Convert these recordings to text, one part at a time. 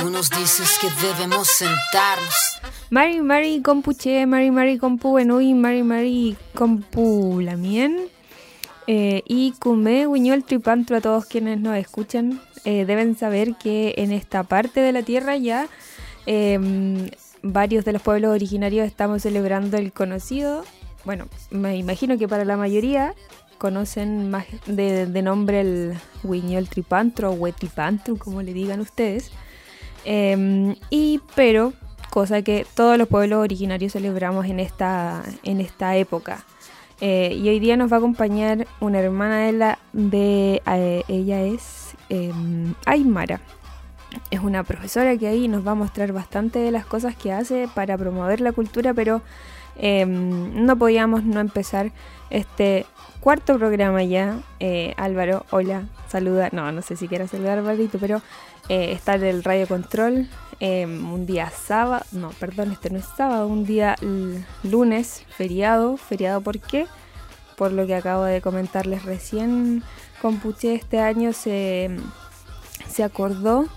Tú nos dices que debemos sentarnos. Mari Mari Compuche, Mari Mari Compu Enui, Mari Mari Compu Lamien. Eh, y Kume Wiñol Tripantro a todos quienes nos escuchan. Eh, deben saber que en esta parte de la tierra ya em, varios de los pueblos originarios estamos celebrando el conocido. Bueno, me imagino que para la mayoría conocen más de, de nombre el Wiñol Tripantro o Huetripantro, como le digan ustedes. Em, y pero, cosa que todos los pueblos originarios celebramos en esta, en esta época. Eh, y hoy día nos va a acompañar una hermana de la de eh, ella es em, Aymara. Es una profesora que ahí nos va a mostrar bastante de las cosas que hace para promover la cultura, pero em, no podíamos no empezar este cuarto programa ya. Eh, Álvaro, hola, saluda. No, no sé si quieras saludar, Álvarito, pero eh, está en el radio control. Em, un día sábado, no, perdón, este no es sábado, un día lunes, feriado. ¿Feriado por qué? Por lo que acabo de comentarles recién, Compuche este año se, se acordó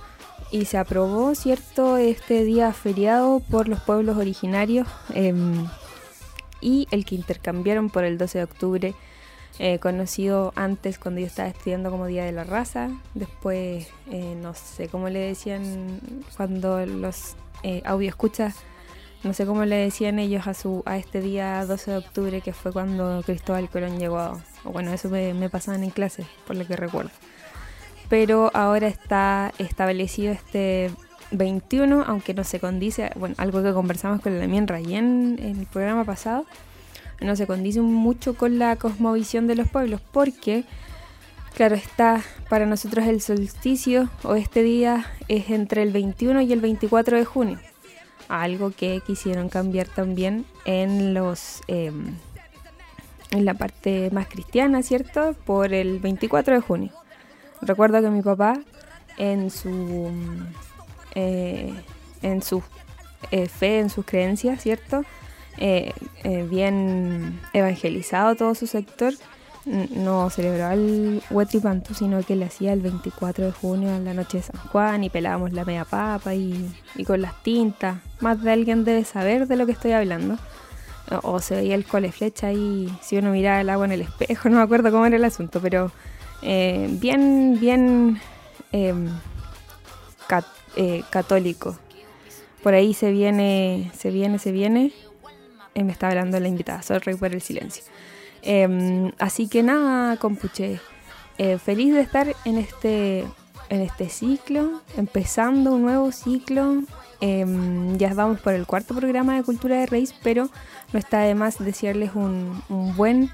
y se aprobó, ¿cierto?, este día feriado por los pueblos originarios em, y el que intercambiaron por el 12 de octubre eh, conocido antes cuando yo estaba estudiando como Día de la Raza, después eh, no sé cómo le decían cuando los eh, audio escuchas, no sé cómo le decían ellos a su a este día 12 de octubre que fue cuando Cristóbal Colón llegó, a, bueno, eso me, me pasaban en clase, por lo que recuerdo. Pero ahora está establecido este 21, aunque no se condice, bueno, algo que conversamos con la Mien Rayen en el programa pasado, no se condice mucho con la cosmovisión de los pueblos, porque, claro, está para nosotros el solsticio o este día es entre el 21 y el 24 de junio, algo que quisieron cambiar también en los em, en la parte más cristiana, ¿cierto? Por el 24 de junio. Recuerdo que mi papá en su eh, en su eh, fe, en sus creencias, ¿cierto? Eh, eh, bien evangelizado todo su sector, no celebraba el Huetripantu, sino que le hacía el 24 de junio en la noche de San Juan y pelábamos la media papa y, con las tintas. Más de alguien debe saber de lo que estoy hablando. O, se veía el cole flecha y si uno miraba el agua en el espejo, no me acuerdo cómo era el asunto, pero eh, bien, bien em, católico. Por ahí se viene, se viene, se viene me está hablando la invitada, sorry por el silencio. Em, así que nada, compuche. Eh, feliz de estar en este, en este ciclo, empezando un nuevo ciclo. Em, ya vamos por el cuarto programa de Cultura de Raíz, pero no está de más desearles un, un buen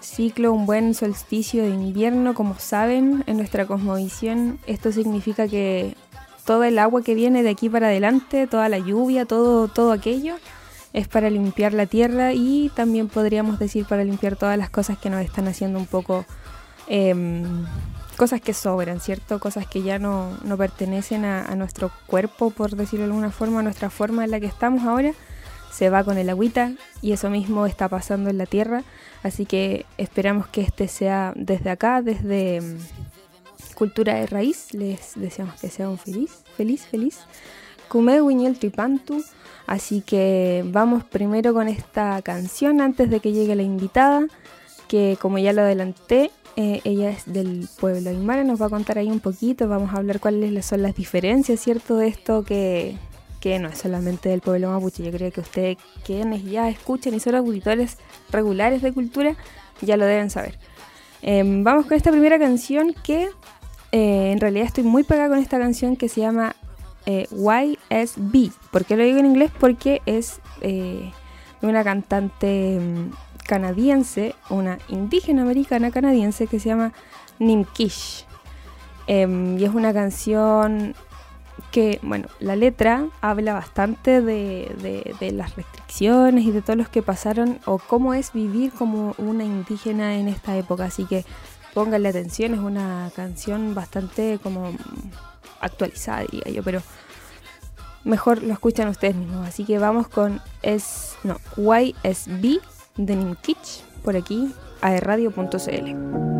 ciclo, un buen solsticio de invierno. Como saben, en nuestra cosmovisión esto significa que todo el agua que viene de aquí para adelante, toda la lluvia, todo, todo aquello, es para limpiar la tierra y también podríamos decir para limpiar todas las cosas que nos están haciendo un poco em, cosas que sobran, ¿cierto? Cosas que ya no, no pertenecen a, nuestro cuerpo, por decirlo de alguna forma, a nuestra forma en la que estamos ahora, se va con el agüita y eso mismo está pasando en la tierra, así que esperamos que este sea desde acá, desde em, Cultura de Raíz, les deseamos que sea un feliz, feliz, feliz. Kume Wiñel Tripantu Así que vamos primero con esta canción antes de que llegue la invitada, que como ya lo adelanté, eh, ella es del pueblo Aymara, nos va a contar ahí un poquito, vamos a hablar cuáles son las diferencias, ¿cierto? De esto que, que no es solamente del pueblo mapuche, yo creo que ustedes quienes ya escuchan y son auditores regulares de cultura, ya lo deben saber. Em, vamos con esta primera canción que eh, en realidad estoy muy pegada con esta canción que se llama eh, YSB. ¿Por qué lo digo en inglés? Porque es eh, una cantante mm, canadiense, una indígena americana canadiense que se llama Nimkish. Em, y es una canción que, bueno, la letra habla bastante de, de, las restricciones y de todos los que pasaron o cómo es vivir como una indígena en esta época. Así que pónganle atención, es una canción bastante como actualizada, diría yo, pero mejor lo escuchan ustedes mismos. Así que vamos con es, no, YSB de Nimkich por aquí a radio.cl.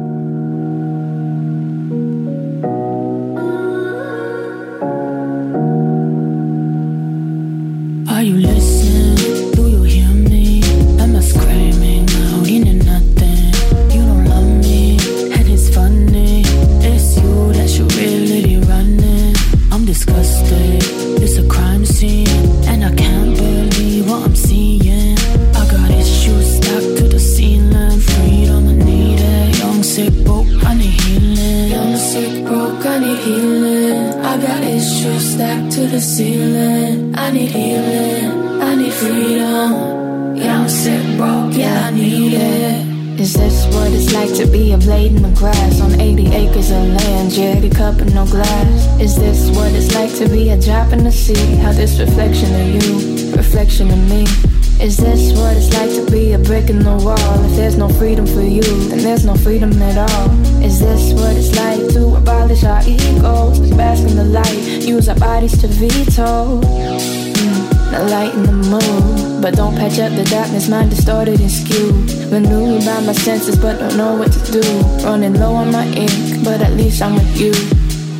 Disgusting, It's a crime scene, and I can't believe what I'm seeing. I got issues stuck to the ceiling. Freedom, I need it. Young, sick, broke, I need healing. Young, sick, broke, I need healing. I got issues stuck to the ceiling. I need healing. I need freedom. Young, sick, broke, yeah, I need it. Is this what it's like to be a blade in the grass on 80 acres of land? Jerry cup and no glass. Is this what it's like to be a drop in the sea? How this reflection of you, reflection of me. Is this what it's like to be a brick in the wall? If there's no freedom for you, then there's no freedom at all. Is this what it's like to abolish our egos? Bask in the light, use our bodies to veto. The light in the moon, but don't patch up the darkness, mind distorted and skewed. Maneuvered by my senses, but don't know what to do. Running low on my ink, but at least I'm with you.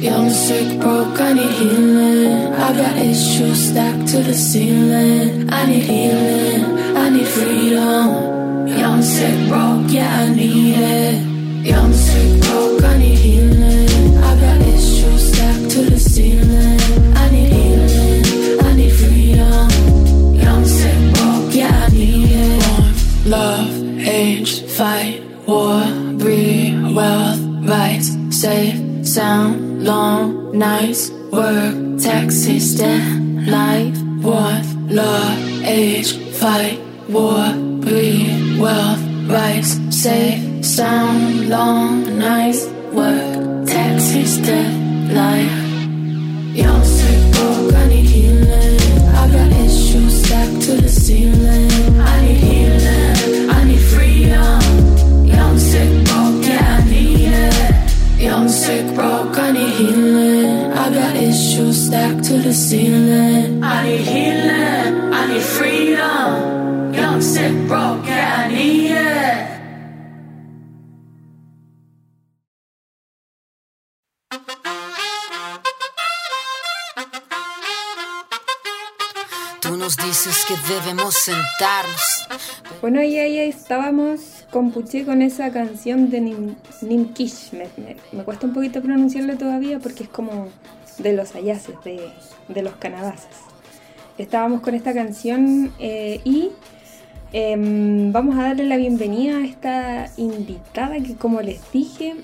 Young, sick, broke, I need healing. I got issues stacked to the ceiling. I need healing, I need freedom. Young, sick, broke, yeah, I need it. Young, sick, broke, I need healing. I got issues stacked to the ceiling. I need healing, love, age, fight, war, breed, wealth, rights, safe, sound long nights, work, taxes, death, life, worth, love, age, fight, war, breed, wealth, rights, safe, sound, long nights, work, taxes, death, life. Young, broke, I need healing. I got issues stacked to the ceiling. I need healing, sick, broke, I need healing. I got issues stacked to the ceiling. I need healing, I need freedom. Young, sick, broke, yeah, I need it. Tú nos dices que debemos sentarnos. Bueno, ahí, ahí estábamos con Puché con esa canción de Nim, Nimkish. Me, cuesta un poquito pronunciarlo todavía porque es como de los ayaces, de, de los canabases. Estábamos con esta canción eh, y em, vamos a darle la bienvenida a esta invitada que como les dije,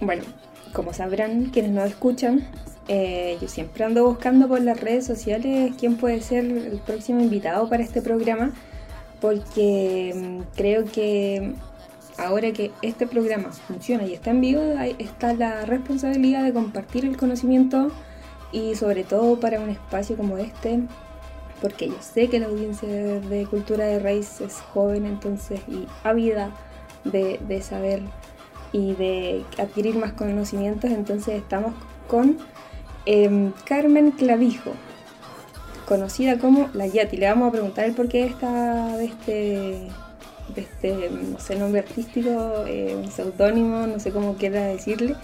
bueno, como sabrán quienes nos escuchan, eh, yo siempre ando buscando por las redes sociales quién puede ser el próximo invitado para este programa porque mm, creo que ahora que este programa funciona y está en vivo, está la responsabilidad de compartir el conocimiento y sobre todo para un espacio como este, porque yo sé que la audiencia de, cultura de raíz es joven entonces y ávida de, saber y de adquirir más conocimientos, entonces estamos con em, Carmen Clavijo conocida como la Yati. Le vamos a preguntar el porqué de, de este, este, no sé, nombre artístico, eh, un seudónimo, no sé cómo quiera decirle.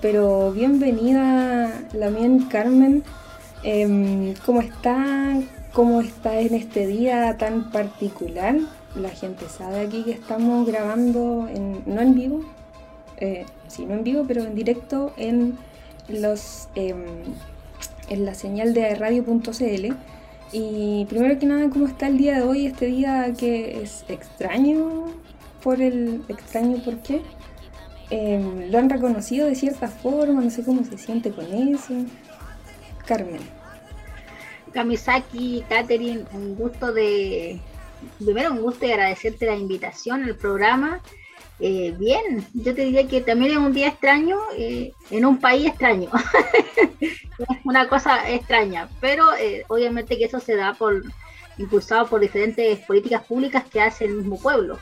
Pero bienvenida, la mien Carmen. Em, ¿Cómo está? ¿Cómo está en este día tan particular? La gente sabe aquí que estamos grabando, en, no en vivo, eh, sí, no en vivo, pero en directo en los em, en la señal de radio.cl. Y primero que nada, ¿cómo está el día de hoy? Este día que es extraño, por el extraño por qué. Em, lo han reconocido de cierta forma, no sé cómo se siente con eso. Carmen. Kamisaki, Katherine, un gusto de. Primero, un gusto de agradecerte la invitación al programa. Eh, bien, yo te diría que también es un día extraño eh, en un país extraño. es una cosa extraña, pero eh, obviamente que eso se da por impulsado por diferentes políticas públicas que hace el mismo pueblo.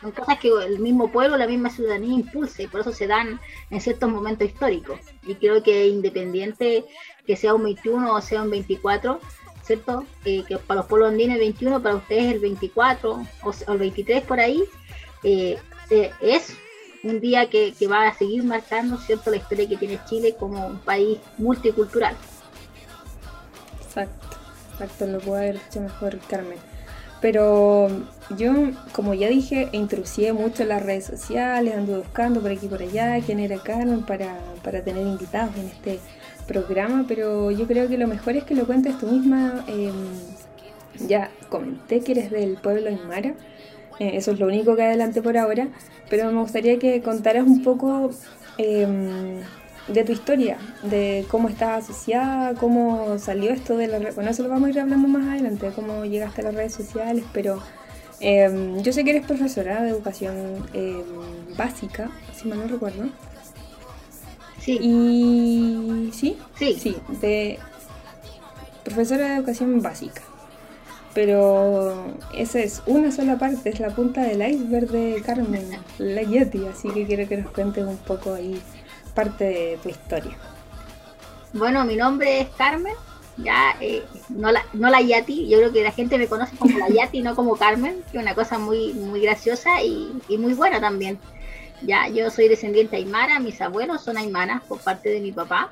Son cosas que el mismo pueblo, la misma ciudadanía impulsa y por eso se dan en ciertos momentos históricos. Y creo que independiente que sea un 21 o sea un 24, ¿cierto? Eh, que para los pueblos andinos el 21, para ustedes el 24 o, o el 23 por ahí, eh, eh, es un día que, va a seguir marcando, ¿cierto? La historia que tiene Chile como un país multicultural. Exacto, exacto, lo puedo haber hecho mejor Carmen. Pero yo, como ya dije, intrusé mucho en las redes sociales, ando buscando por aquí y por allá quién era Carmen para, para tener invitados en este programa, pero yo creo que lo mejor es que lo cuentes tú misma. Eh, ya comenté que eres del pueblo Aymara, Eh, eso es lo único que adelante por ahora, pero me gustaría que contaras un poco em, de tu historia, de cómo estás asociada, cómo salió esto de la red. Bueno, eso lo vamos a ir hablando más adelante, cómo llegaste a las redes sociales, pero em, yo sé que eres profesora de educación em, básica, si mal no recuerdo. Sí. Y sí, Sí. sí, de profesora de educación básica. Pero esa es una sola parte, es la punta del iceberg de Carmen, la Yeti, así que quiero que nos cuentes un poco ahí parte de tu historia. Bueno, mi nombre es Carmen, ya eh, no, la, no la Yati, yo creo que la gente me conoce como la Yati, no como Carmen, que es una cosa muy, muy graciosa y, y muy buena también. Ya, yo soy descendiente aymara, mis abuelos son aymanas por parte de mi papá.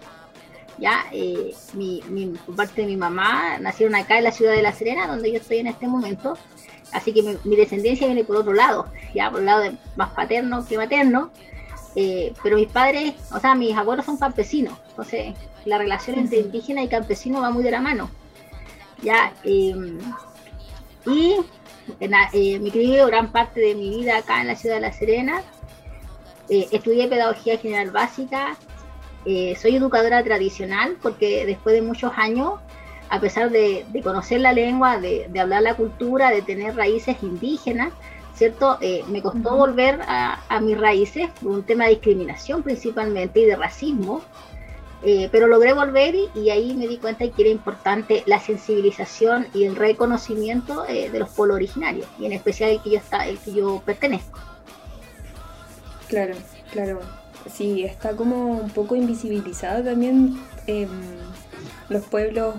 Ya, eh, mi, mi- por parte de mi mamá nacieron acá en la ciudad de La Serena, donde yo estoy en este momento. Así que mi, mi descendencia viene por otro lado, ya por el lado de más paterno que materno. Eh, pero mis padres, o sea, mis abuelos son campesinos, entonces la relación entre indígena y campesino va muy de la mano. Ya, eh, y eh, me crié gran parte de mi vida acá en la ciudad de La Serena. Eh, estudié pedagogía general básica, eh, soy educadora tradicional porque después de muchos años, a pesar de, de conocer la lengua, de, de hablar la cultura, de tener raíces indígenas, ¿cierto? Eh, me costó volver a, a mis raíces por un tema de discriminación principalmente y de racismo, eh, pero logré volver y, y ahí me di cuenta que era importante la sensibilización y el reconocimiento de los pueblos originarios, y en especial el que yo, está, el que yo pertenezco. Claro, claro. Sí, está como un poco invisibilizado también em, los pueblos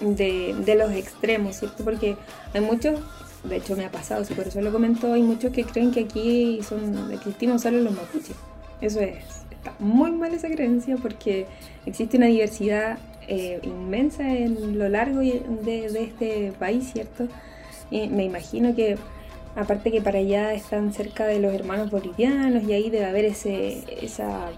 de, de los extremos, ¿cierto? Porque hay muchos, de hecho me ha pasado, sí, por eso lo comento, hay muchos que creen que aquí son existimos solo los mapuches. Eso es, está muy mal esa creencia porque existe una diversidad eh, inmensa en lo largo de, de este país, ¿cierto? Y me imagino que Aparte que para allá están cerca de los hermanos bolivianos y ahí debe haber ese, esa,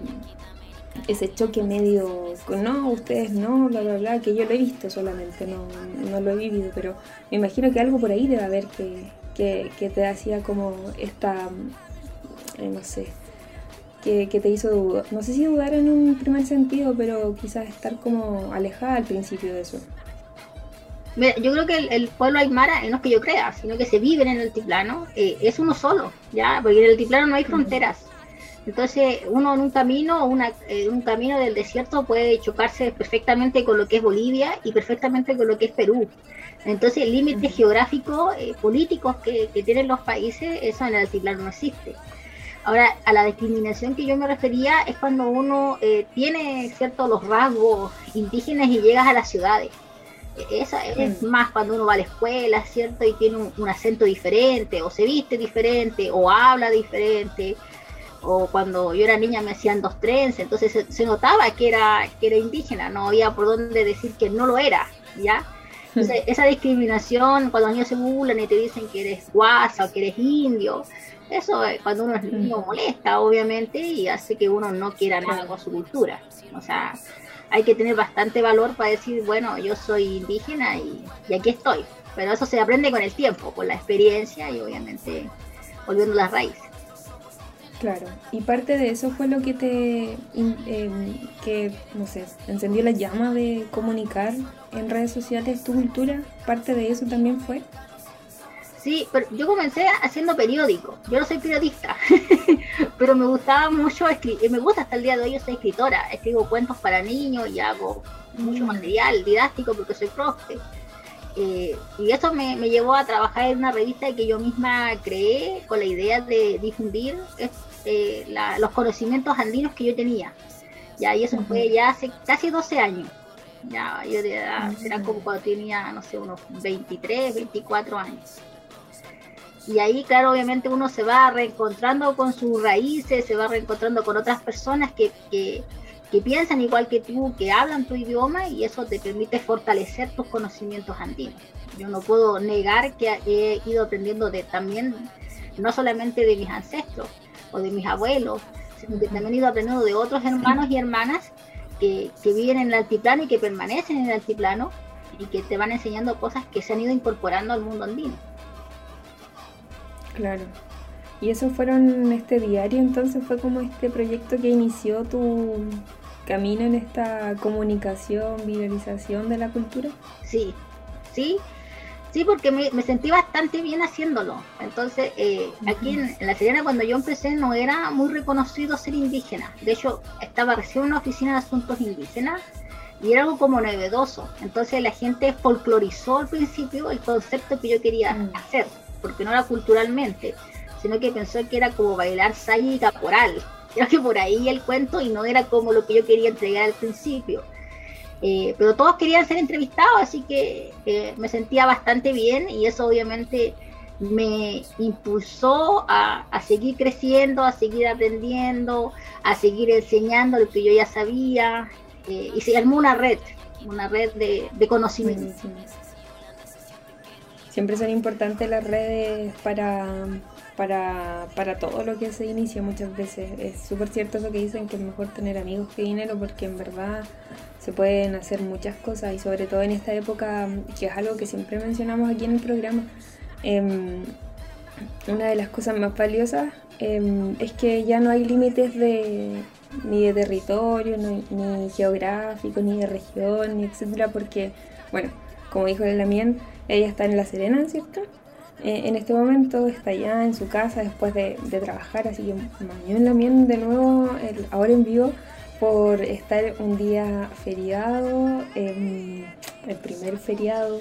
ese choque medio no, ustedes no, bla, bla, bla, que yo lo he visto solamente, no, no lo he vivido, pero me imagino que algo por ahí debe haber que, que, que te hacía como esta, eh, no sé, que, que te hizo dudar, no sé si dudar en un primer sentido, pero quizás estar como alejada al principio de eso. Mira, yo creo que el, el pueblo aymara, no es que yo crea, sino que se vive en el altiplano, eh, es uno solo, ¿ya? Porque en el altiplano no hay fronteras. Entonces, uno en un camino, una, eh, un camino del desierto puede chocarse perfectamente con lo que es Bolivia y perfectamente con lo que es Perú. Entonces, límites Ujú. geográficos, eh, políticos que, que tienen los países, eso en el altiplano no existe. Ahora, a la discriminación que yo me refería es cuando uno eh, tiene ciertos los rasgos indígenas y llegas a las ciudades. Esa es Mm. más cuando uno va a la escuela, ¿cierto? Y tiene un, un acento diferente, o se viste diferente, o habla diferente, o cuando yo era niña me hacían dos trenzas, entonces se, se notaba que era, que era indígena, no había por dónde decir que no lo era, ¿ya? Entonces, esa discriminación, cuando los niños se burlan y te dicen que eres guasa o que eres indio, eso eh, cuando uno es niño Mm. molesta, obviamente, y hace que uno no quiera nada con su cultura. O sea, hay que tener bastante valor para decir, bueno, yo soy indígena y, aquí estoy. Pero eso se aprende con el tiempo, con la experiencia y obviamente volviendo a las raíces. Claro, y parte de eso fue lo que te, em, que, no sé, encendió la llama de comunicar en redes sociales tu cultura, parte de eso también fue. Sí, pero yo comencé haciendo periódico. Yo no soy periodista, pero me gustaba mucho escribir. Me gusta hasta el día de hoy, yo soy escritora. Escribo cuentos para niños y hago mucho Mm. material didáctico porque soy profe. Eh, y eso me, me llevó a trabajar en una revista que yo misma creé con la idea de difundir eh, la- los conocimientos andinos que yo tenía. Ya, y eso fue ya hace casi 12 años. Ya, yo de edad, Ujú. era como cuando tenía, no sé, unos 23, 24 años. Y ahí, claro, obviamente uno se va reencontrando con sus raíces, se va reencontrando con otras personas que, que, que piensan igual que tú, que hablan tu idioma y eso te permite fortalecer tus conocimientos andinos. Yo no puedo negar que he ido aprendiendo de también, no solamente de mis ancestros o de mis abuelos, sino que también he ido aprendiendo de otros hermanos y hermanas que, que viven en el altiplano y que permanecen en el altiplano y que te van enseñando cosas que se han ido incorporando al mundo andino. Claro. Y eso fueron este diario, entonces fue como este proyecto que inició tu camino en esta comunicación, viralización de la cultura. Sí, sí, sí, porque me, sentí bastante bien haciéndolo. Entonces, eh, aquí en, La Serena, cuando yo empecé, no era muy reconocido ser indígena. De hecho, estaba recién en una oficina de asuntos indígenas y era algo como novedoso. Entonces, la gente folclorizó al principio el concepto que yo quería mm. hacer, porque no era culturalmente, sino que pensó que era como bailar saya y caporal Creo que por ahí el cuento y no era como lo que yo quería entregar al principio. Eh, pero todos querían ser entrevistados, así que eh, me sentía bastante bien y eso obviamente me impulsó a, seguir creciendo, a seguir aprendiendo, a seguir enseñando lo que yo ya sabía eh, y se armó una red, una red de, de conocimiento. Siempre son importantes las redes para para, para todo lo que se inicia muchas veces. Es súper cierto eso que dicen que es mejor tener amigos que dinero porque en verdad se pueden hacer muchas cosas y sobre todo en esta época, que es algo que siempre mencionamos aquí en el programa, em, una de las cosas más valiosas em, es que ya no hay límites de ni de territorio, ni, geográfico, ni de región, ni etcétera, porque, bueno, como dijo la Lamien, ella está en La Serena, ¿cierto? Eh, en este momento está ya en su casa después de, trabajar, así que mañana también de nuevo, ahora en vivo, por estar un día feriado, el primer feriado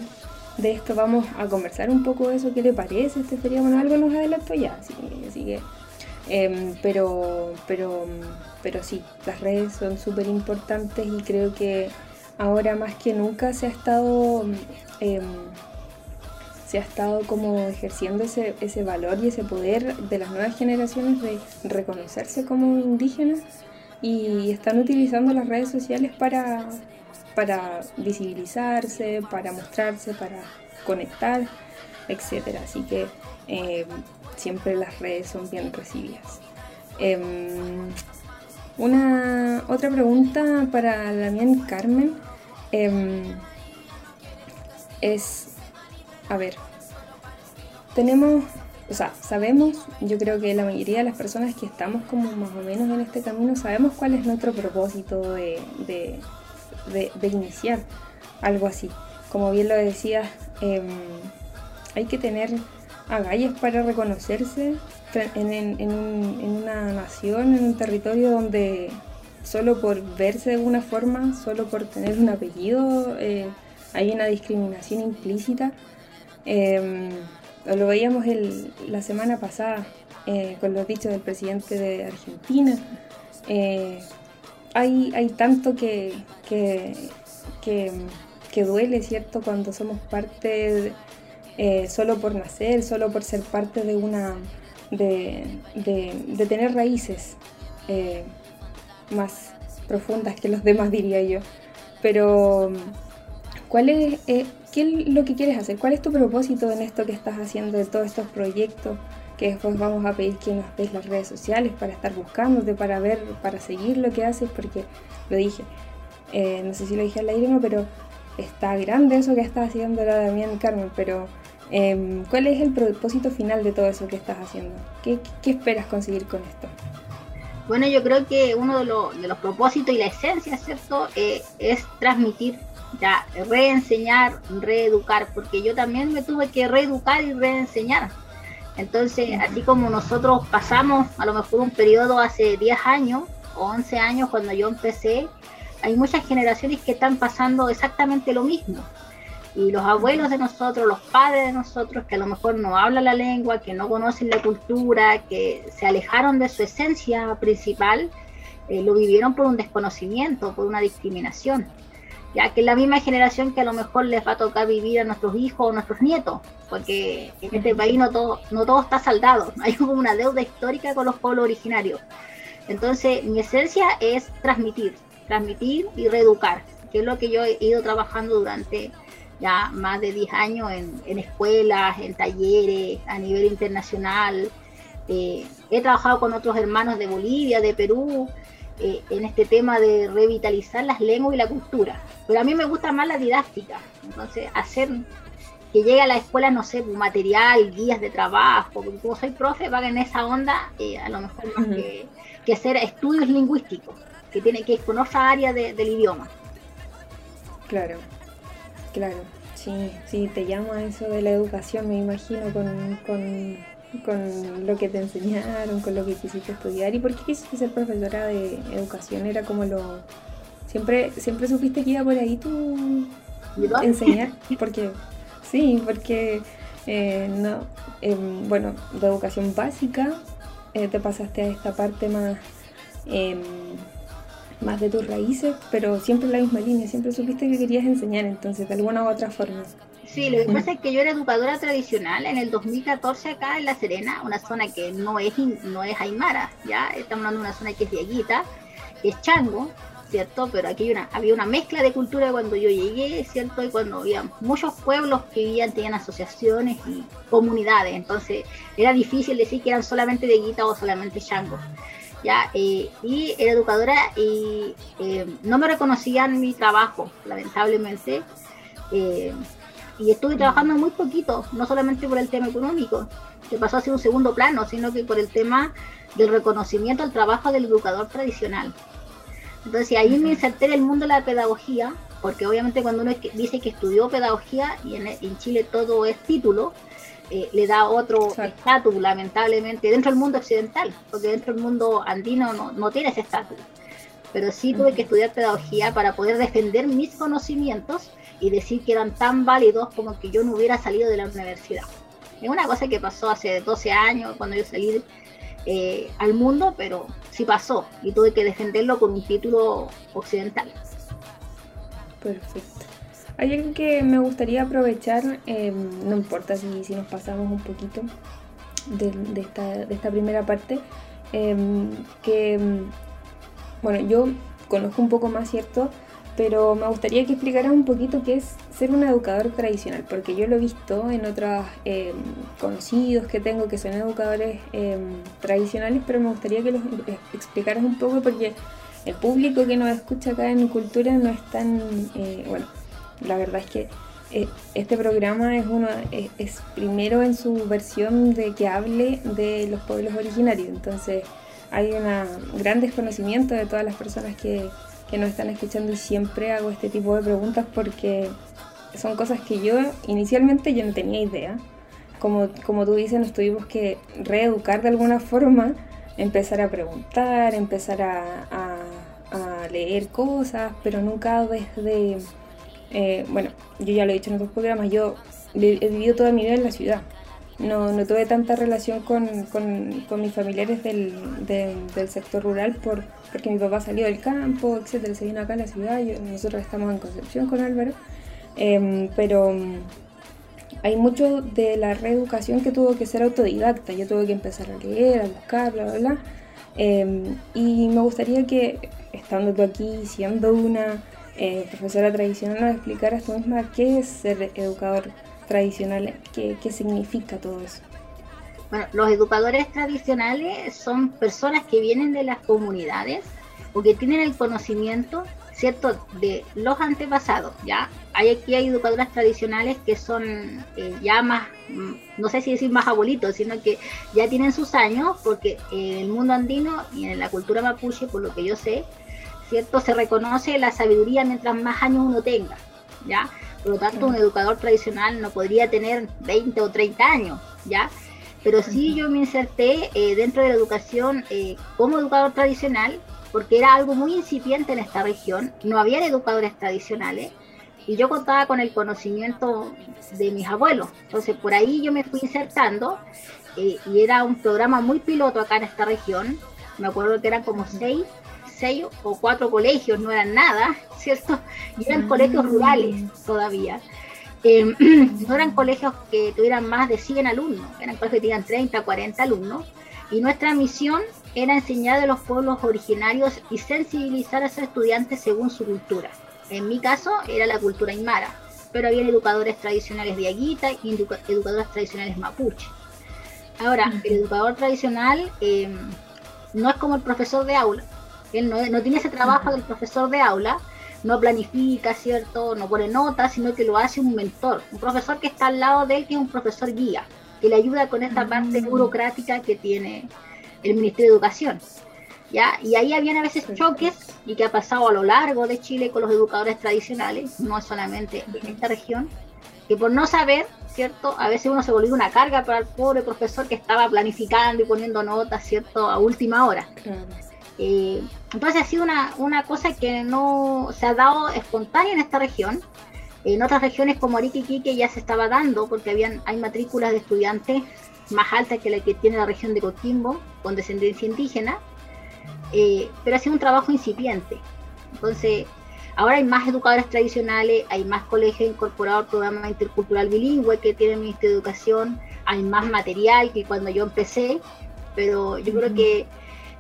de esto. Vamos a conversar un poco de eso, qué le parece este feriado, bueno, algo nos adelantó ya, así, así que, em, pero, pero, pero sí, las redes son súper importantes y creo que ahora más que nunca se ha estado... Em, se ha estado como ejerciendo ese, ese valor y ese poder de las nuevas generaciones de reconocerse como indígenas y están utilizando las redes sociales para, para visibilizarse, para mostrarse, para conectar, etc. Así que eh, siempre las redes son bien recibidas. Em, una otra pregunta para mía Carmen em, es a ver, tenemos, o sea, sabemos, yo creo que la mayoría de las personas que estamos como más o menos en este camino, sabemos cuál es nuestro propósito de, de, iniciar algo así. Como bien lo decías, em, hay que tener agallas para reconocerse en, una nación, en un territorio donde solo por verse de una forma, solo por tener un apellido, eh, hay una discriminación implícita Em, lo veíamos la semana pasada eh, con los dichos del presidente de Argentina. Eh, hay, hay tanto que, que, que, duele, ¿cierto? Cuando somos parte eh, solo por nacer, solo por ser parte de una. de, de tener raíces más profundas que los demás, diría yo. Pero, ¿cuál es, ¿Qué es lo que quieres hacer? ¿Cuál es tu propósito en esto que estás haciendo de todos estos proyectos? Que después vamos a pedir que nos des las redes sociales para estar buscándote, para ver, para seguir lo que haces, porque lo dije, eh, no sé si lo dije al aire no, pero está grande eso que está haciendo la Damián Carmen, pero em, ¿cuál es el propósito final de todo eso que estás haciendo? ¿Qué, esperas conseguir con esto? Bueno, yo creo que uno de, los propósitos y la esencia, ¿cierto?, eh, es transmitir ya reenseñar, reeducar, porque yo también me tuve que reeducar y reenseñar. Entonces, así como nosotros pasamos a lo mejor un periodo hace 10 años o 11 años cuando yo empecé, hay muchas generaciones que están pasando exactamente lo mismo. Y los abuelos de nosotros, los padres de nosotros, que a lo mejor no hablan la lengua, que no conocen la cultura, que se alejaron de su esencia principal, eh, lo vivieron por un desconocimiento, por una discriminación ya que es la misma generación que a lo mejor les va a tocar vivir a nuestros hijos o nuestros nietos, porque en este país no todo, no todo está saldado, hay como una deuda histórica con los pueblos originarios. Entonces, mi esencia es transmitir, transmitir y reeducar, que es lo que yo he ido trabajando durante ya más de 10 años en, escuelas, en talleres, a nivel internacional. Eh, he trabajado con otros hermanos de Bolivia, de Perú, eh, en este tema de revitalizar las lenguas y la cultura. Pero a mí me gusta más la didáctica, entonces hacer que llegue a la escuela, no sé, material, guías de trabajo, porque como soy profe, va en esa onda, eh, a lo mejor más que, que, hacer estudios lingüísticos, que tiene que ir con otra área del idioma. Claro, claro, sí, sí, te llama eso de la educación, me imagino, con, con, con lo que te enseñaron, con lo que quisiste estudiar. ¿Y por qué quisiste ser profesora de educación? Era como lo... Siempre, siempre supiste que iba por ahí tú enseñar, porque Sí, porque eh, no, em, bueno, de educación básica eh, te pasaste a esta parte más, em, más de tus raíces, pero siempre en la misma línea, siempre supiste que querías enseñar, entonces de alguna u otra forma. Sí, lo que pasa es que yo era educadora tradicional en el 2014 acá en La Serena, una zona que no es no es Aymara, ya estamos hablando de una zona que es Diaguita, que es Chango, ¿cierto? Pero aquí había una mezcla de cultura cuando yo llegué, ¿cierto? Y cuando había muchos pueblos que vivían, tenían asociaciones y comunidades, entonces era difícil decir que eran solamente de guita o solamente chango. ¿ya? Eh, y era educadora y eh, no me reconocían mi trabajo, lamentablemente. Eh, y estuve trabajando muy poquito, no solamente por el tema económico, que pasó a ser un segundo plano, sino que por el tema del reconocimiento al trabajo del educador tradicional. Entonces ahí me inserté en el mundo de la pedagogía, porque obviamente cuando uno dice que estudió pedagogía, y en, Chile todo es título, eh, le da otro estatus, lamentablemente, dentro del mundo occidental, porque dentro del mundo andino no, no tiene ese estatus. Pero sí tuve que estudiar pedagogía para poder defender mis conocimientos y decir que eran tan válidos como que yo no hubiera salido de la universidad. Es una cosa que pasó hace 12 años, cuando yo salí eh, al mundo, pero sí pasó y tuve que defenderlo con un título occidental. Perfecto. Hay algo que me gustaría aprovechar, em, no importa si, si, nos pasamos un poquito de, esta, de esta, primera parte, em, que, em, bueno, yo conozco un poco más, ¿cierto? Pero me gustaría que explicaras un poquito qué es ser un educador tradicional, porque yo lo he visto en otros em, conocidos que tengo que son educadores em, tradicionales, pero me gustaría que los explicaras un poco porque el público que nos escucha acá en Cultura no es tan, eh, bueno, la verdad es que eh, este programa es uno es, primero en su versión de que hable de los pueblos originarios, entonces hay un gran desconocimiento de todas las personas que que nos están escuchando y siempre hago este tipo de preguntas porque son cosas que yo inicialmente yo no tenía idea. Como, como tú dices, nos tuvimos que reeducar de alguna forma, empezar a preguntar, empezar a, leer cosas, pero nunca desde... Eh, bueno, yo ya lo he dicho en otros programas, yo he vivido toda mi vida en la ciudad no, no tuve tanta relación con, mis familiares del, sector rural por, porque mi papá salió del campo, etcétera, se vino acá a la ciudad, nosotros estamos en Concepción con Álvaro, em, pero mm, hay mucho de la reeducación que tuvo que ser autodidacta, yo tuve que empezar a leer, a buscar, bla, bla, bla, em, y me gustaría que, estando tú aquí, siendo una eh, profesora tradicional, nos explicaras tú misma qué es ser educador tradicionales, ¿qué, ¿qué, significa todo eso? Bueno, los educadores tradicionales son personas que vienen de las comunidades o que tienen el conocimiento, ¿cierto?, de los antepasados, ¿ya? Hay aquí hay educadoras tradicionales que son eh, ya más, mm, no sé si decir más abuelitos, sino que ya tienen sus años, porque en el mundo andino y en la cultura mapuche, por lo que yo sé, ¿cierto?, se reconoce la sabiduría mientras más años uno tenga, ¿ya? Por lo tanto, un educador tradicional no podría tener 20 o 30 años, ¿ya? Pero sí yo me inserté eh, dentro de la educación eh, como educador tradicional, porque era algo muy incipiente en esta región, no había educadores tradicionales, y yo contaba con el conocimiento de mis abuelos. Entonces, por ahí yo me fui insertando, eh, y era un programa muy piloto acá en esta región, me acuerdo que eran como seis o cuatro colegios, no eran nada, ¿cierto? Y eran colegios rurales todavía. Em, no eran colegios que tuvieran más de 100 alumnos, eran colegios que tenían 30, 40 alumnos. Y nuestra misión era enseñar a los pueblos originarios y sensibilizar a esos estudiantes según su cultura. En mi caso era la cultura aymara, pero había educadores tradicionales de Aguita y educadores tradicionales mapuche. Ahora, el educador tradicional em, no es como el profesor de aula, él no, tiene ese trabajo del profesor de aula, no planifica, ¿cierto? No pone notas, sino que lo hace un mentor, un profesor que está al lado de él, que es un profesor guía, que le ayuda con esta parte Mm. burocrática que tiene el Ministerio de Educación. ¿Ya? Y ahí habían a veces choques y que ha pasado a lo largo de Chile con los educadores tradicionales, no solamente en esta región, que por no saber, ¿cierto? A veces uno se volvió una carga para el pobre profesor que estaba planificando y poniendo notas, ¿cierto? A última hora. Claro. Eh, entonces ha sido una, una cosa que no se ha dado espontánea en esta región. En otras regiones como Arica Iquique ya se estaba dando porque habían, hay matrículas de estudiantes más altas que la que tiene la región de Coquimbo con descendencia indígena, eh, pero ha sido un trabajo incipiente. Entonces, ahora hay más educadores tradicionales, hay más colegios incorporados al programa intercultural bilingüe que tiene el Ministerio de Educación, hay más material que cuando yo empecé, pero yo creo que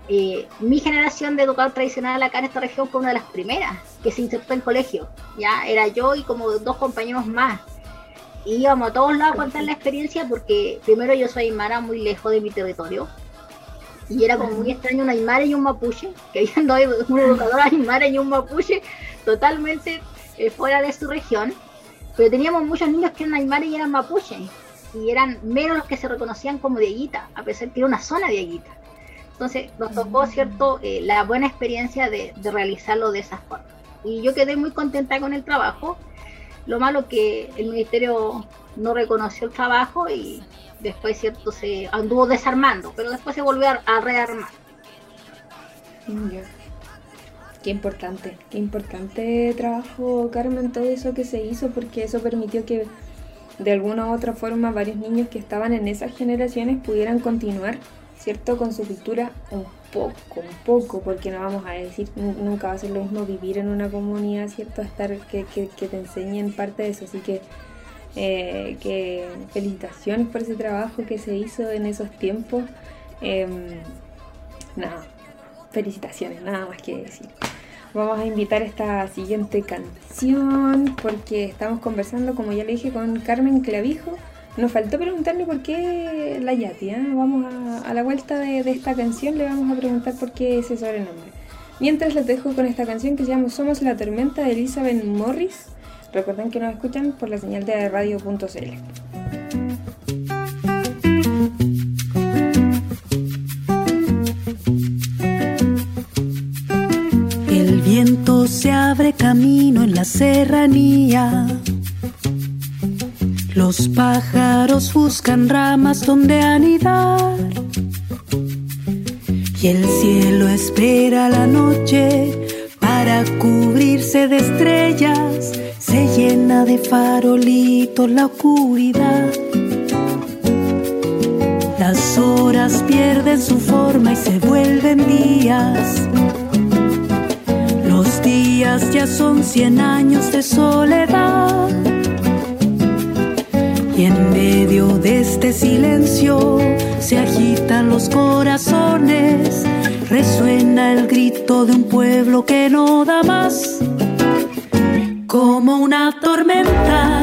eh, mi generación de educador tradicional acá en esta región fue una de las primeras que se insertó en colegio. Ya era yo y como dos compañeros más. Y íbamos a todos lados a contar la experiencia porque primero yo soy aymara muy lejos de mi territorio. Y era como muy extraño un aymara y un mapuche, que habían un educador aymara y un mapuche totalmente eh, fuera de su región. Pero teníamos muchos niños que eran aymara y eran mapuche. Y eran menos los que se reconocían como dieguita, a pesar que era una zona dieguita. Entonces nos tocó, ¿cierto?, eh, la buena experiencia de, de realizarlo de esa forma. Y yo quedé muy contenta con el trabajo. Lo malo que el ministerio no reconoció el trabajo y después, ¿cierto?, se anduvo desarmando, pero después se volvió a, a rearmar. Ya. Qué importante, qué importante trabajo, Carmen, todo eso que se hizo, porque eso permitió que de alguna u otra forma varios niños que estaban en esas generaciones pudieran continuar, ¿cierto?, con su cultura un poco, un poco, porque no vamos a decir, nu- nunca va a ser lo mismo vivir en una comunidad, ¿cierto?, estar, que, que, que te enseñen parte de eso, así que, eh, que felicitaciones por ese trabajo que se hizo en esos tiempos. Em, nada, felicitaciones, nada más que decir. Vamos a invitar esta siguiente canción porque estamos conversando, como ya le dije, con Carmen Clavijo. Nos faltó preguntarle por qué la Yati. ¿eh? Vamos a, la vuelta de, de esta canción, le vamos a preguntar por qué ese sobrenombre. Mientras les dejo con esta canción que se llama Somos la Tormenta de Elizabeth Morris. Recuerden que nos escuchan por la señal de radio.cl. El viento se abre camino en la serranía. Los pájaros buscan ramas donde anidar. Y el cielo espera la noche para cubrirse de estrellas. Se llena de farolitos la oscuridad. Las horas pierden su forma y se vuelven días. Los días ya son cien años de soledad. Y en medio de este silencio se agitan los corazones. Resuena el grito de un pueblo que no da más. Como una tormenta,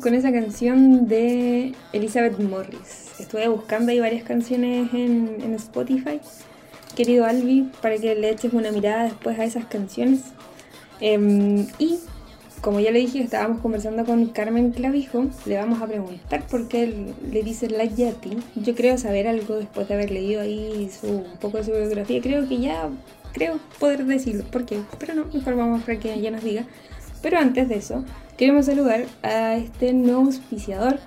con esa canción de Elizabeth Morris. Estuve buscando ahí varias canciones en, en Spotify. Querido Albi, para que le eches una mirada después a esas canciones. Em, y como ya le dije, estábamos conversando con Carmen Clavijo, le vamos a preguntar por qué le dice la Yati. Yo creo saber algo después de haber leído ahí su, un poco de su biografía. Creo que ya, creo poder decirlo, por qué, pero no, mejor vamos para que ella nos diga. Pero antes de eso, queremos saludar a este nuevo auspiciador,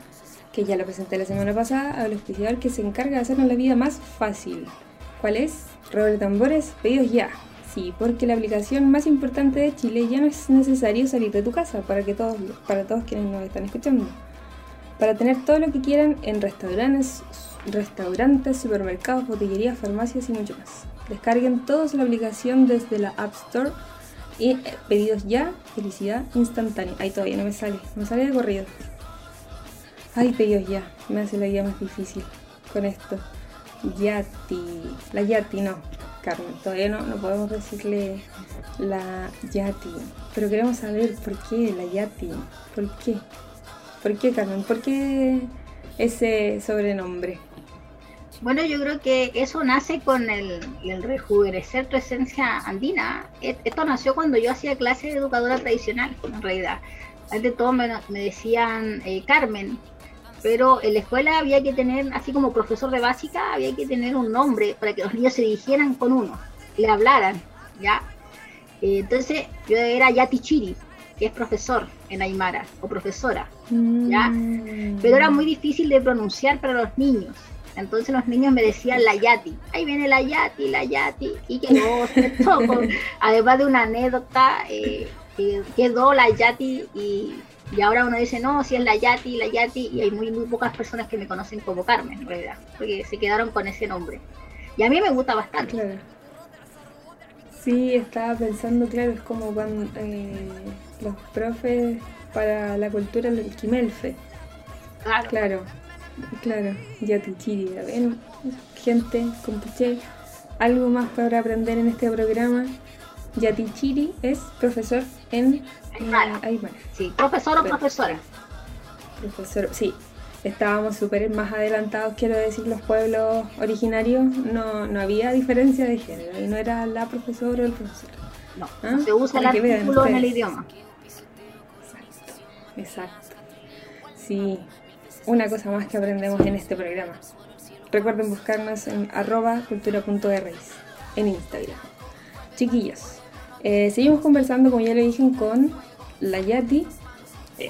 que ya lo presenté la semana pasada, al auspiciador que se encarga de hacernos la vida más fácil. ¿Cuál es? Robert Tambores, pedidos ya. Sí, porque la aplicación más importante de Chile ya no es necesario salir de tu casa para que todos, para todos quienes nos están escuchando. Para tener todo lo que quieran en restaurantes, restaurantes, supermercados, botillerías, farmacias y mucho más. Descarguen todos la aplicación desde la App Store y eh, pedidos ya, felicidad instantánea. Ahí todavía no me sale, no me sale de corrido. Ay, pedidos ya, me hace la vida más difícil con esto. Yati, la Yati no, Carmen, todavía no, no podemos decirle la Yati, pero queremos saber por qué la Yati, por qué, por qué Carmen, por qué ese sobrenombre. Bueno, yo creo que eso nace con el, el rejuvenecer tu esencia andina. Esto nació cuando yo hacía clases de educadora tradicional, en realidad. Antes de todo me, me decían eh, Carmen, pero en la escuela había que tener, así como profesor de básica, había que tener un nombre para que los niños se dirigieran con uno, le hablaran, ¿ya? Eh, entonces yo era Yati Chiri, que es profesor en Aymara, o profesora, ¿ya? Mm. pero era muy difícil de pronunciar para los niños. Entonces los niños me decían la Yati, ahí viene la Yati, la Yati, y ¿cierto? Con- además de una anécdota, eh, que quedó la Yati y, y ahora uno dice, no, si es la Yati, la Yati, y hay muy, muy pocas personas que me conocen como Carmen, en realidad, porque se quedaron con ese nombre. Y a mí me gusta bastante. Claro. Sí, estaba pensando, claro, es como cuando eh, los profes para la cultura del Quimelfe. Claro. Claro, claro, Yatichiri. Bueno, gente, compuche, algo más para aprender en este programa. Yatichiri es profesor en eh, Aymara. Aymara. Sí, profesor o Pero- profesora. Profesor, sí. Estábamos súper más adelantados, quiero decir, los pueblos originarios. No, no había diferencia de género y no era la profesora o el profesor. No, Ah, se usa el artículo en el idioma. Exacto, exacto. Sí, una cosa más que aprendemos en este programa. Recuerden buscarnos en arroba en Instagram. Chiquillos, eh, seguimos conversando, como ya le dije, con la Yati eh,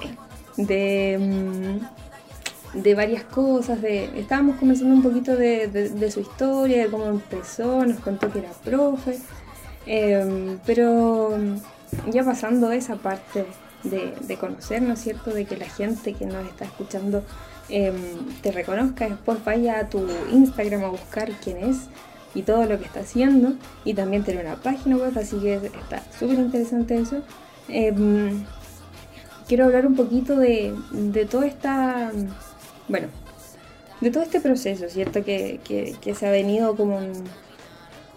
de, mm, de varias cosas. De, estábamos conversando un poquito de, su historia, de cómo empezó, nos contó que era profe. Eh, pero ya pasando esa parte de, de conocer, ¿no es cierto? De que la gente que nos está escuchando em, te reconozca, después vaya a tu Instagram a buscar quién es y todo lo que está haciendo. Y también tiene una página web, así que está súper interesante eso. Em, quiero hablar un poquito de, de toda esta, bueno, de todo este proceso, ¿cierto? Que, que- que se ha venido como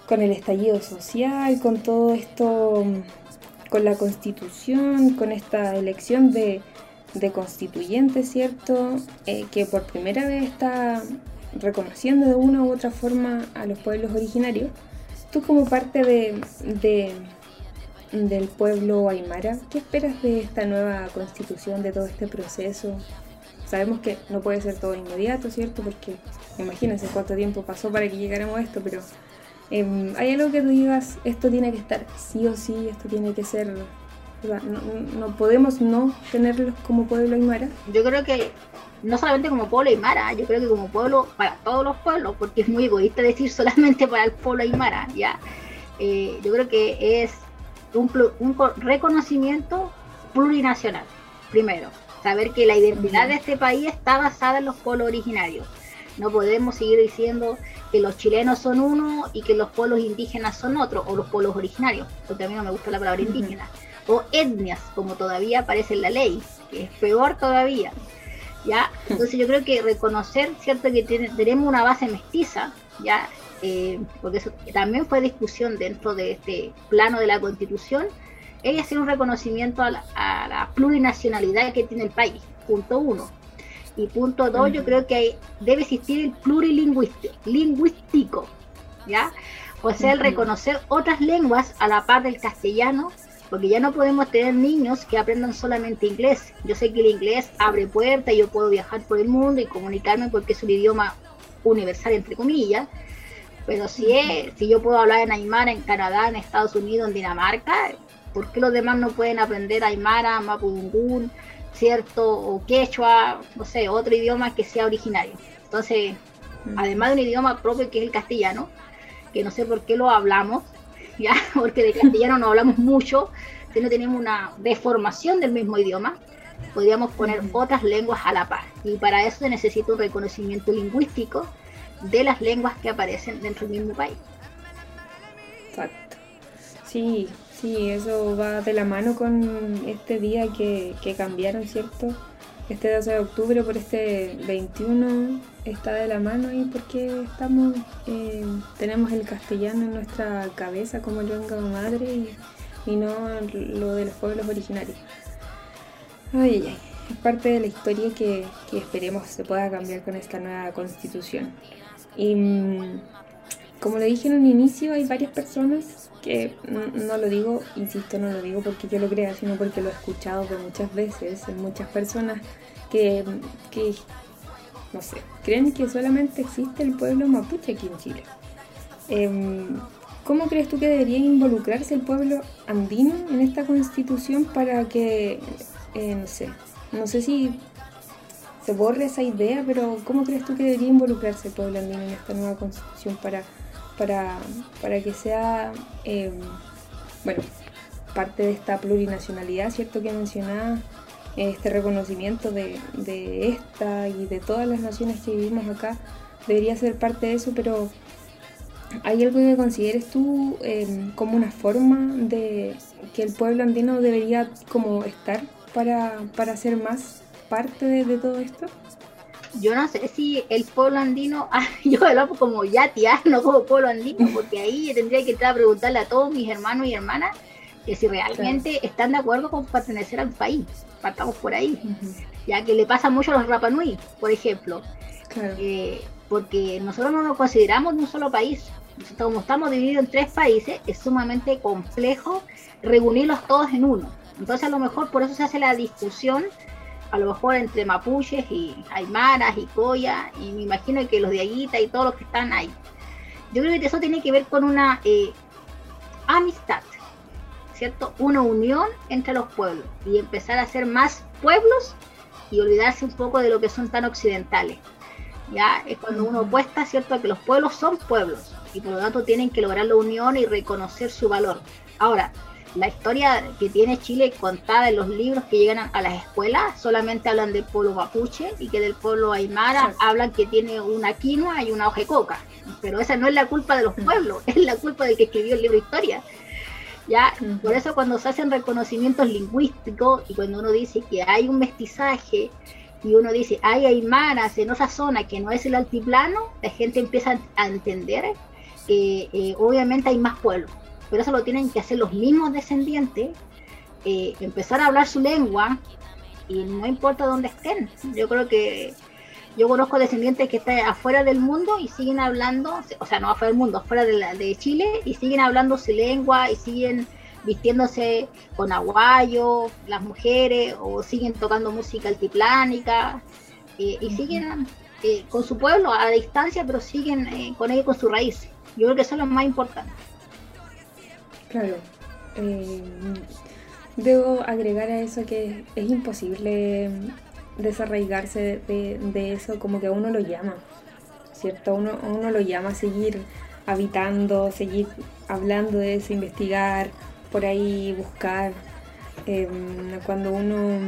con el estallido social, con todo esto, con la constitución, con esta elección de, de constituyente, ¿cierto? Eh, que por primera vez está reconociendo de una u otra forma a los pueblos originarios. Tú como parte de, de- del pueblo aymara, ¿qué esperas de esta nueva constitución, de todo este proceso? Sabemos que no puede ser todo inmediato, ¿cierto? Porque imagínense cuánto tiempo pasó para que llegáramos a esto, pero em, ¿hay algo que tú digas, esto tiene que estar sí o sí, esto tiene que ser... No, no podemos no tenerlos como pueblo aymara. Yo creo que no solamente como pueblo aymara, yo creo que como pueblo para todos los pueblos, porque es muy egoísta decir solamente para el pueblo aymara, ¿ya? Eh, yo creo que es un, un co- reconocimiento plurinacional, primero. Saber que la identidad de este país está basada en los pueblos originarios. No podemos seguir diciendo que los chilenos son uno y que los pueblos indígenas son otro, o los pueblos originarios, porque a mí no me gusta la palabra indígena, o etnias, como todavía aparece en la ley, que es peor todavía. ¿ya? Entonces yo creo que reconocer, ¿cierto? Que tiene- tenemos una base mestiza, ¿ya? Eh, porque eso también fue discusión dentro de este plano de la constitución, es hacer un reconocimiento a la, a la plurinacionalidad que tiene el país, punto uno. Y punto dos, yo creo que hay- debe existir el plurilingüístico, ¿ya? O sea, el reconocer otras lenguas a la par del castellano, porque ya no podemos tener niños que aprendan solamente inglés. Yo sé que el inglés abre puertas, yo puedo viajar por el mundo y comunicarme porque es un idioma universal, entre comillas, pero si, es, si yo puedo hablar en Aymara en Canadá, en Estados Unidos, en Dinamarca, ¿por qué los demás no pueden aprender Aymara, Mapudungún, cierto, o quechua, no sé, otro idioma que sea originario? Entonces, además de un idioma propio que es el castellano, que no sé por qué lo hablamos, ya, porque de castellano no hablamos mucho, si no tenemos una deformación del mismo idioma, podríamos poner otras lenguas a la par. Y para eso se necesita un reconocimiento lingüístico de las lenguas que aparecen dentro del mismo país. Exacto. Sí, sí, eso va de la mano con este día que, cambiaron, ¿cierto? Este 12 de octubre por este 21 está de la mano y porque estamos, eh, tenemos el castellano en nuestra cabeza como lengua madre y, y no lo de los pueblos originarios. Ay, ay, ay. Es parte de la historia que, que esperemos se pueda cambiar con esta nueva constitución. Y mm, como le dije en un inicio, hay varias personas que n- no lo digo, insisto, no lo digo porque yo lo crea, sino porque lo he escuchado por muchas veces, en muchas personas que, que, no sé, creen que solamente existe el pueblo mapuche aquí en Chile. Em, ¿Cómo crees tú que debería involucrarse el pueblo andino en esta constitución para que, eh, no sé, no sé si se borre esa idea, pero ¿cómo crees tú que debería involucrarse el pueblo andino en esta nueva constitución para, para, para que sea, eh, bueno, parte de esta plurinacionalidad, ¿cierto? Que mencionaba este reconocimiento de, de esta y de todas las naciones que vivimos acá, debería ser parte de eso, pero ¿hay algo que consideres tú eh, como una forma de que el pueblo andino debería como estar para, para ser más parte de, de todo esto? Yo no sé si el pueblo andino, ah, yo hablo como yatia, no como pueblo andino, porque ahí tendría que entrar a preguntarle a todos mis hermanos y hermanas que si realmente están de acuerdo con pertenecer al país. Partamos por ahí. Ya que le pasa mucho a los Rapanui, por ejemplo. Claro. Eh, porque nosotros no nos consideramos de un solo país. Nosotros, como estamos divididos en tres países, es sumamente complejo reunirlos todos en uno. Entonces a lo mejor por eso se hace la discusión, a lo mejor entre mapuches y aymaras y coya, y me imagino que los de Aguita y todos los que están ahí. Yo creo que eso tiene que ver con una eh, amistad, ¿cierto? Una unión entre los pueblos y empezar a ser más pueblos y olvidarse un poco de lo que son tan occidentales. Ya es cuando uno apuesta, ¿cierto?, a que los pueblos son pueblos y por lo tanto tienen que lograr la unión y reconocer su valor. Ahora, la historia que tiene Chile contada en los libros que llegan a, a las escuelas solamente hablan del pueblo mapuche y que del pueblo aymara Sí. hablan que tiene una quinoa y una hoja de coca. Pero esa no es la culpa de los pueblos, es la culpa del que escribió el libro de historia. Ya, por eso cuando se hacen reconocimientos lingüísticos y cuando uno dice que hay un mestizaje y uno dice hay aymaras en otra zona que no es el altiplano, la gente empieza a entender que eh, obviamente hay más pueblos, pero eso lo tienen que hacer los mismos descendientes, eh, empezar a hablar su lengua y no importa dónde estén. Yo creo que yo conozco descendientes que están afuera del mundo y siguen hablando, o sea, no afuera del mundo, afuera de, la- de Chile y siguen hablando su lengua y siguen vistiéndose con aguayo, las mujeres, o siguen tocando música altiplánica eh, y siguen eh, con su pueblo a distancia, pero siguen eh, con ellos con su raíz. Yo creo que eso es lo más importante. Claro. Eh, debo agregar a eso que es imposible desarraigarse de, eso, como que a uno lo llama, ¿cierto? Uno, uno lo llama a seguir habitando, seguir hablando de eso, investigar, por ahí buscar. Eh, cuando uno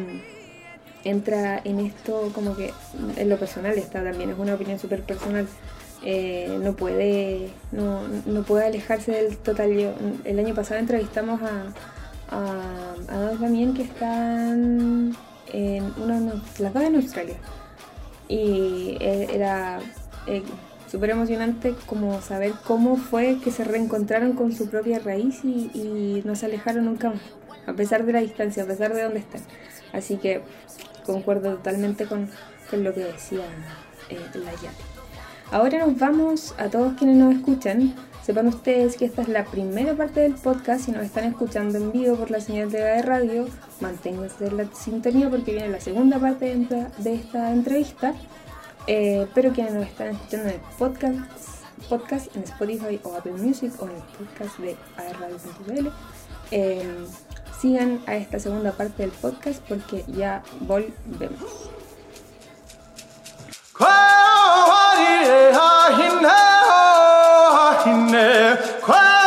entra en esto, como que en lo personal, está también, es una opinión súper personal. Eh, no puede no, no puede alejarse del total. Yo- el año pasado entrevistamos a, a, dos también que están en una, las dos en Australia. Y era eh, súper emocionante como saber cómo fue que se reencontraron con su propia raíz y, y no se alejaron nunca más. a pesar de la distancia, a pesar de dónde estén. Así que concuerdo totalmente con, lo que decía eh, la Yati. Ahora nos vamos a todos quienes nos escuchan. Sepan ustedes que esta es la primera parte del podcast. Si nos están escuchando en vivo por la señal de radio, manténganse en la sintonía porque viene la segunda parte de, esta entrevista. Eh, pero quienes nos están escuchando en el podcast, podcast en Spotify o Apple Music o en el podcast de aerradio.cl, eh, sigan a esta segunda parte del podcast porque ya volvemos. ha hinne ho ha hinne khwa